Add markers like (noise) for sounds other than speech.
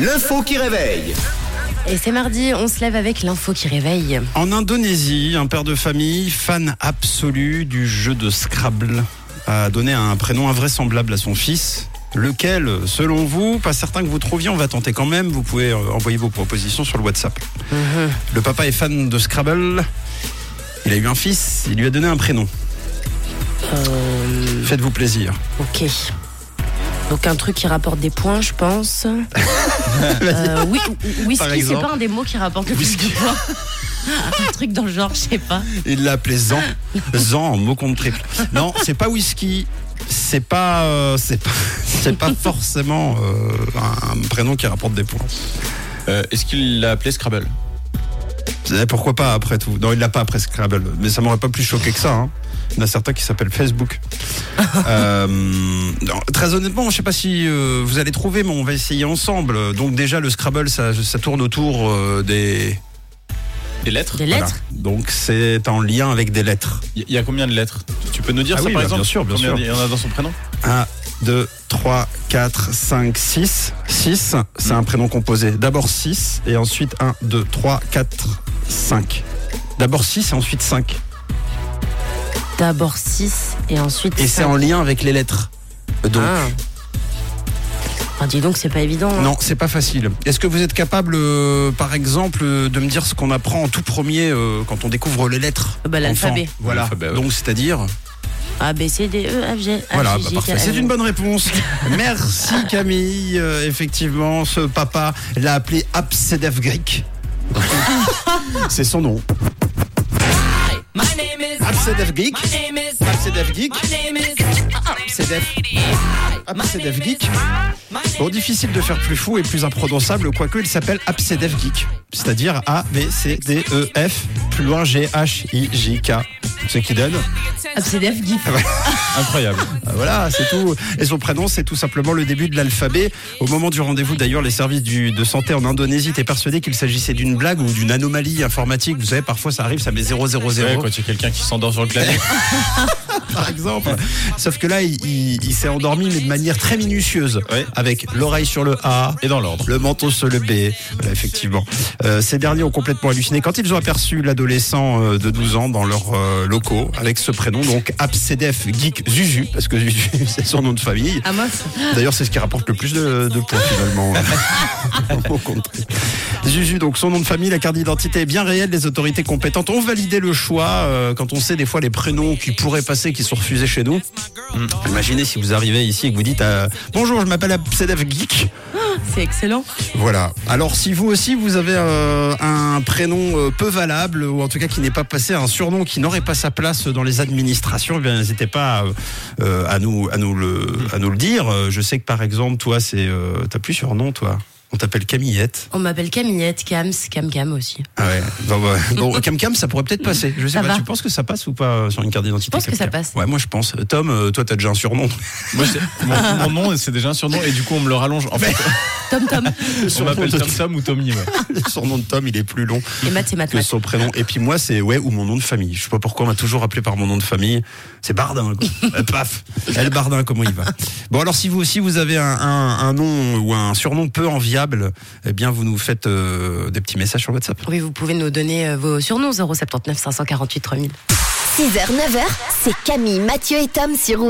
L'info qui réveille. Et c'est mardi, on se lève avec l'info qui réveille. En Indonésie, un père de famille, fan absolu du jeu de Scrabble, a donné un prénom invraisemblable à son fils. Lequel, selon vous, pas certain que vous trouviez, on va tenter quand même. Vous pouvez euh, envoyer vos propositions sur le WhatsApp. Le papa est fan de Scrabble. Il a eu un fils, il lui a donné un prénom. Euh, Faites-vous plaisir. ok. Donc un truc qui rapporte des points, je pense. (laughs) (laughs) Euh, oui, whisky, c'est pas un des mots qui rapporte le plus de points. (laughs) un truc dans le genre, je sais pas. Il l'a appelé Zan. Zan mot compte triple. Non, c'est pas whisky. C'est pas, euh, c'est pas, (laughs) c'est pas forcément euh, un prénom qui rapporte des points. Euh, Est-ce qu'il l'a appelé Scrabble? Eh, Pourquoi pas après tout? Non, il l'a pas après Scrabble, mais ça m'aurait pas plus choqué que ça. hein. Il y en a certains qui s'appellent Facebook. (laughs) Euh, non, très honnêtement, je sais pas si euh, vous allez trouver, mais on va essayer ensemble. Donc déjà, le Scrabble, ça, ça tourne autour euh, des. Des lettres Des voilà. lettres Donc c'est en lien avec des lettres. Il y a combien de lettres? Tu peux nous dire Ah ça oui, par bah, exemple? bien sûr, bien Combien sûr. Il y en a dans son prénom? 1, 2, 3, 4, 5, 6. 6, c'est un prénom composé. D'abord 6 et ensuite 1, 2, 3, 4, 5. D'abord 6 et ensuite 5. D'abord 6 et ensuite. Et c'est en lien avec les lettres. Donc, Ah. Ah, dis donc, c'est pas évident. hein. non, c'est pas facile. Est-ce que vous êtes capable, euh, par exemple, euh, de me dire ce qu'on apprend en tout premier euh, quand on découvre les lettres Bah, l'alphabet. Voilà. Ouais. Donc, c'est-à-dire A, B, C, D, E, F, G. H, Voilà, bah, parfait. C'est une bonne réponse. (laughs) Merci Camille. Euh, effectivement, ce papa l'a appelé Absedef Greek. (laughs) C'est son nom. Absedef Geek. Absedef Geek. Absedef. Absedef Geek. Bon, difficile de faire plus fou et plus imprononçable, quoique il s'appelle Absedef Geek. C'est-à-dire A, B, C, D, E, F, plus loin G, H, I, J, K. Ce qui donne Abcdf, GIF. (laughs) Incroyable. ah, Voilà, c'est tout. Et son prénom, c'est tout simplement le début de l'alphabet. Au moment du rendez-vous, d'ailleurs, les services du- de santé en Indonésie étaient persuadés qu'il s'agissait d'une blague ou d'une anomalie informatique. Vous savez, parfois ça arrive, ça met 000, Ouais, quand il y a quelqu'un qui s'endort sur le clavier. (laughs) par exemple. Sauf que là, il, il- il s'est endormi, mais de manière très minutieuse. Ouais. Avec l'oreille sur le A. Et dans l'ordre. Le menton sur le B, Voilà, effectivement. Euh, ces derniers ont complètement halluciné quand ils ont aperçu l'adolescent euh, de 12 ans dans leurs euh, locaux avec ce prénom, donc Absedef Geek Zuzu, parce que Zuzu, (laughs) c'est son nom de famille. Ah. D'ailleurs, c'est ce qui rapporte le plus de, de points finalement. (laughs) (laughs) Au contraire. Zuzu, donc son nom de famille, la carte d'identité est bien réelle. Les autorités compétentes ont validé le choix. euh, quand on sait des fois les prénoms qui pourraient passer, qui sont refusés chez nous. Mm. Imaginez si vous arrivez ici et que vous dites euh, Bonjour, je m'appelle Absedef Geek. C'est excellent. Voilà. Alors si vous aussi vous avez euh, un prénom peu valable ou en tout cas qui n'est pas passé, un surnom qui n'aurait pas sa place dans les administrations, eh bien n'hésitez pas euh, à nous à nous le à nous le dire. Je sais que par exemple toi c'est t'as plus surnom toi. On t'appelle Camillette. On m'appelle Camillette, Cams, Cam Cam aussi. Ah ouais. Bon, bah, bon, Cam Cam, ça pourrait peut-être passer. Je sais Ça pas. va. Tu penses que ça passe ou pas euh, sur une carte d'identité Je pense que ça passe. Ouais, moi je pense. Tom, euh, toi t'as déjà un surnom. Moi, (laughs) mon, mon nom, c'est déjà un surnom et du coup, on me le rallonge. En fait, (laughs) Tom Tom. on m'appelle Tom Tom ou Tommy. ouais. (laughs) Le surnom de Tom, il est plus long. Et Matt, c'est Matt. que Matt. son prénom. Et puis moi, c'est ouais ou mon nom de famille. Je sais pas pourquoi on m'a toujours appelé par mon nom de famille. C'est Bardin. quoi. Euh, Paf. Elle Bardin, comment il va? Bon alors si vous aussi vous avez un, un- un nom ou un surnom peu enviable, eh bien vous nous faites euh, des petits messages sur WhatsApp. Oui, vous pouvez nous donner euh, vos surnoms 079 548 3000. 6h, 9h, c'est Camille, Mathieu et Tom sur